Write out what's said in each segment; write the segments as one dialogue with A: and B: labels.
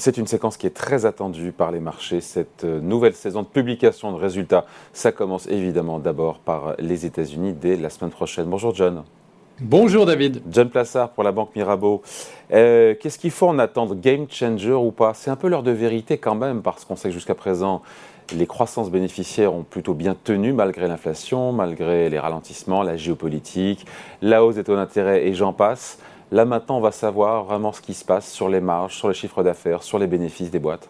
A: C'est une séquence qui est très attendue par les marchés. Cette euh, nouvelle saison de publication de résultats, ça commence évidemment d'abord par les États-Unis dès la semaine prochaine. Bonjour John.
B: Bonjour David.
A: John Plassard pour la Banque Mirabeau. Euh, qu'est-ce qu'il faut en attendre? Game changer ou pas? C'est un peu l'heure de vérité quand même, parce qu'on sait que jusqu'à présent, les croissances bénéficiaires ont plutôt bien tenu malgré l'inflation, malgré les ralentissements, la géopolitique, la hausse des taux d'intérêt et j'en passe. Là maintenant, on va savoir vraiment ce qui se passe sur les marges, sur les chiffres d'affaires, sur les bénéfices des boîtes.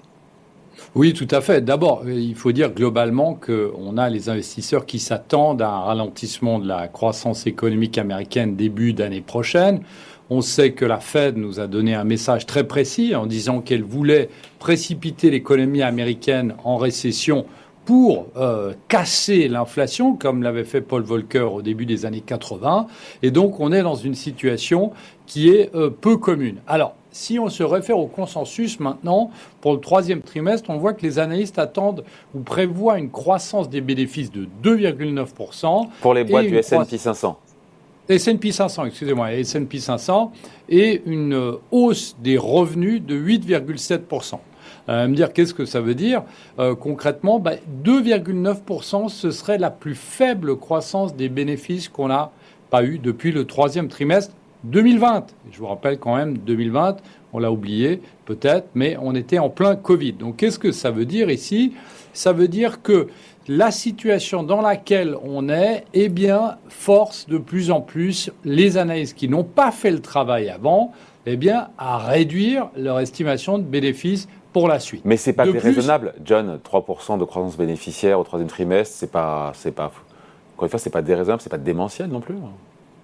B: Oui, tout à fait. D'abord, il faut dire globalement qu'on a les investisseurs qui s'attendent à un ralentissement de la croissance économique américaine début d'année prochaine. On sait que la Fed nous a donné un message très précis en disant qu'elle voulait précipiter l'économie américaine en récession pour euh, casser l'inflation, comme l'avait fait Paul Volcker au début des années 80. Et donc, on est dans une situation qui est euh, peu commune. Alors, si on se réfère au consensus maintenant, pour le troisième trimestre, on voit que les analystes attendent ou prévoient une croissance des bénéfices de 2,9%.
A: Pour les boîtes du S&P 500
B: S&P 500, excusez-moi, S&P 500, et une euh, hausse des revenus de 8,7%. Euh, me dire qu'est-ce que ça veut dire euh, concrètement 2,9%, bah, ce serait la plus faible croissance des bénéfices qu'on n'a pas eu depuis le troisième trimestre 2020. Je vous rappelle quand même 2020, on l'a oublié peut-être, mais on était en plein Covid. Donc qu'est-ce que ça veut dire ici? Ça veut dire que la situation dans laquelle on est, eh bien, force de plus en plus les analystes qui n'ont pas fait le travail avant, eh bien, à réduire leur estimation de bénéfices pour la suite.
A: Mais c'est pas déraisonnable, John. 3% de croissance bénéficiaire au troisième trimestre, c'est pas, c'est pas, encore une fois, c'est pas déraisonnable, c'est pas démentiel non plus. Hein.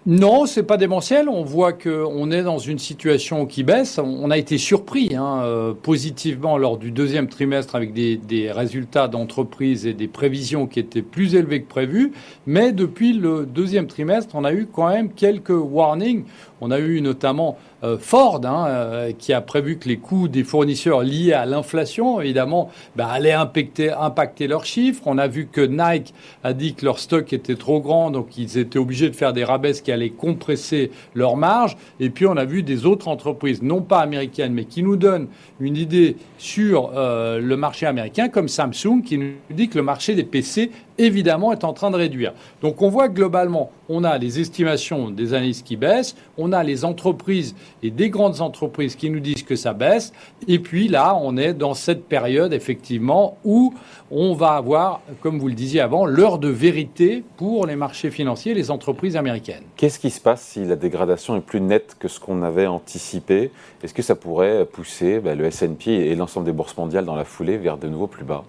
B: Non, c'est pas démentiel. On voit qu'on est dans une situation qui baisse. On a été surpris hein, euh, positivement lors du deuxième trimestre avec des, des résultats d'entreprise et des prévisions qui étaient plus élevés que prévu. Mais depuis le deuxième trimestre, on a eu quand même quelques warnings. On a eu notamment Ford, hein, euh, qui a prévu que les coûts des fournisseurs liés à l'inflation, évidemment, bah, allaient impacter, impacter, leurs chiffres. On a vu que Nike a dit que leur stock était trop grand, donc ils étaient obligés de faire des rabais qui allaient compresser leurs marges. Et puis on a vu des autres entreprises, non pas américaines, mais qui nous donnent une idée sur euh, le marché américain, comme Samsung, qui nous dit que le marché des PC évidemment, est en train de réduire. Donc on voit globalement, on a les estimations des analystes qui baissent, on a les entreprises et des grandes entreprises qui nous disent que ça baisse, et puis là, on est dans cette période, effectivement, où on va avoir, comme vous le disiez avant, l'heure de vérité pour les marchés financiers et les entreprises américaines.
A: Qu'est-ce qui se passe si la dégradation est plus nette que ce qu'on avait anticipé? Est-ce que ça pourrait pousser ben, le S&P et l'ensemble des bourses mondiales dans la foulée vers de nouveaux plus bas?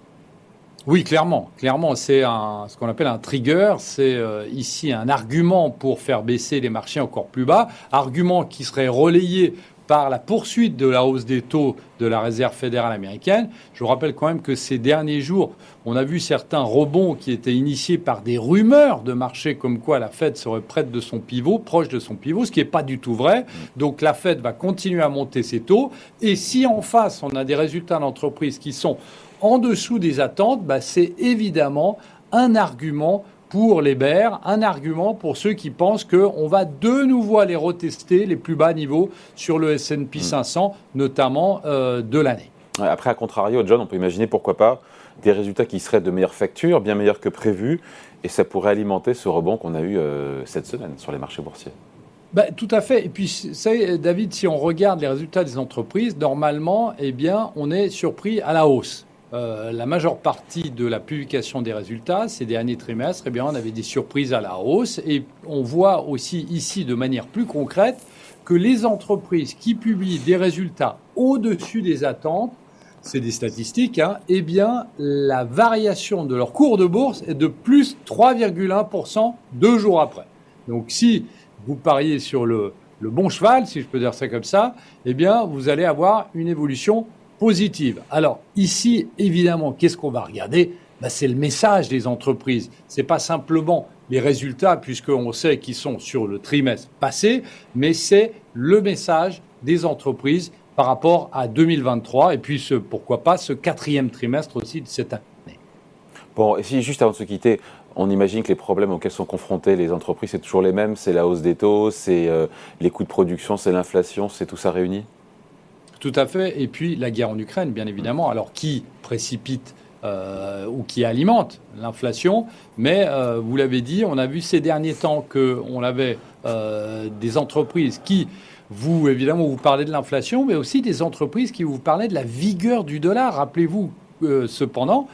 B: Oui, clairement. Clairement, c'est ce qu'on appelle un trigger. C'est euh, ici un argument pour faire baisser les marchés encore plus bas. Argument qui serait relayé par la poursuite de la hausse des taux de la Réserve fédérale américaine. Je vous rappelle quand même que ces derniers jours, on a vu certains rebonds qui étaient initiés par des rumeurs de marché comme quoi la Fed serait prête de son pivot, proche de son pivot, ce qui n'est pas du tout vrai. Donc la Fed va continuer à monter ses taux. Et si en face, on a des résultats d'entreprise qui sont en dessous des attentes, bah, c'est évidemment un argument pour les bears, un argument pour ceux qui pensent qu'on va de nouveau aller retester les plus bas niveaux sur le S&P 500, hmm. notamment euh, de l'année.
A: Après, à contrario, John, on peut imaginer pourquoi pas des résultats qui seraient de meilleure facture, bien meilleurs que prévu, et ça pourrait alimenter ce rebond qu'on a eu euh, cette semaine sur les marchés boursiers.
B: Bah, tout à fait. Et puis, David, si on regarde les résultats des entreprises, normalement, eh bien, on est surpris à la hausse. Euh, la majeure partie de la publication des résultats ces derniers trimestres, eh bien, on avait des surprises à la hausse. Et on voit aussi ici, de manière plus concrète, que les entreprises qui publient des résultats au-dessus des attentes, c'est des statistiques, hein, eh bien, la variation de leur cours de bourse est de plus 3,1% deux jours après. Donc, si vous pariez sur le, bon cheval, si je peux dire ça comme ça, eh bien, vous allez avoir une évolution positive. Alors ici, évidemment, qu'est-ce qu'on va regarder? Ben, C'est le message des entreprises. Ce n'est pas simplement les résultats, puisqu'on sait qu'ils sont sur le trimestre passé, mais c'est le message des entreprises par rapport à 2023 et puis pourquoi pas ce quatrième trimestre aussi de cette année.
A: Bon, et si juste avant de se quitter, on imagine que les problèmes auxquels sont confrontées les entreprises, c'est toujours les mêmes, c'est la hausse des taux, c'est euh, les coûts de production, c'est l'inflation, c'est tout ça réuni?
B: Tout à fait. Et puis la guerre en Ukraine, bien évidemment. Alors qui précipite euh, ou qui alimente l'inflation? Mais euh, vous l'avez dit, on a vu ces derniers temps qu'on avait euh, des entreprises qui, vous, évidemment, vous parlez de l'inflation, mais aussi des entreprises qui vous parlaient de la vigueur du dollar. Rappelez-vous cependant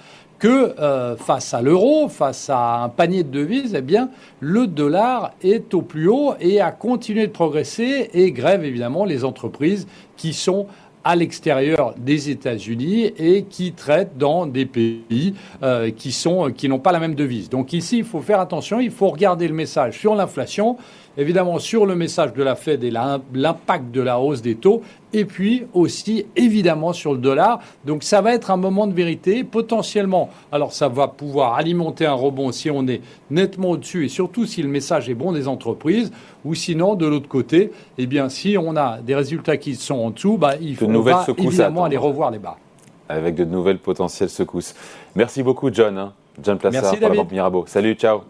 B: que face à l'euro, face à un panier de devises, eh le dollar est au plus haut et a continué de progresser et grève évidemment les entreprises qui sont à l'extérieur des États-Unis et qui traitent dans des pays euh, qui n'ont pas la même devise. Donc ici, il faut faire attention, il faut regarder le message sur l'inflation évidemment sur le message de la Fed et l'impact de la hausse des taux, et puis aussi évidemment sur le dollar. Donc ça va être un moment de vérité, potentiellement. Alors ça va pouvoir alimenter un rebond si on est nettement au-dessus et surtout si le message est bon des entreprises, ou sinon de l'autre côté, eh bien si on a des résultats qui sont en dessous, bah, il faut évidemment aller revoir les bas.
A: Avec de nouvelles potentielles secousses. Merci beaucoup John. Hein. John Plassard,
B: Merci,
A: pour Mirabeau. Salut, ciao.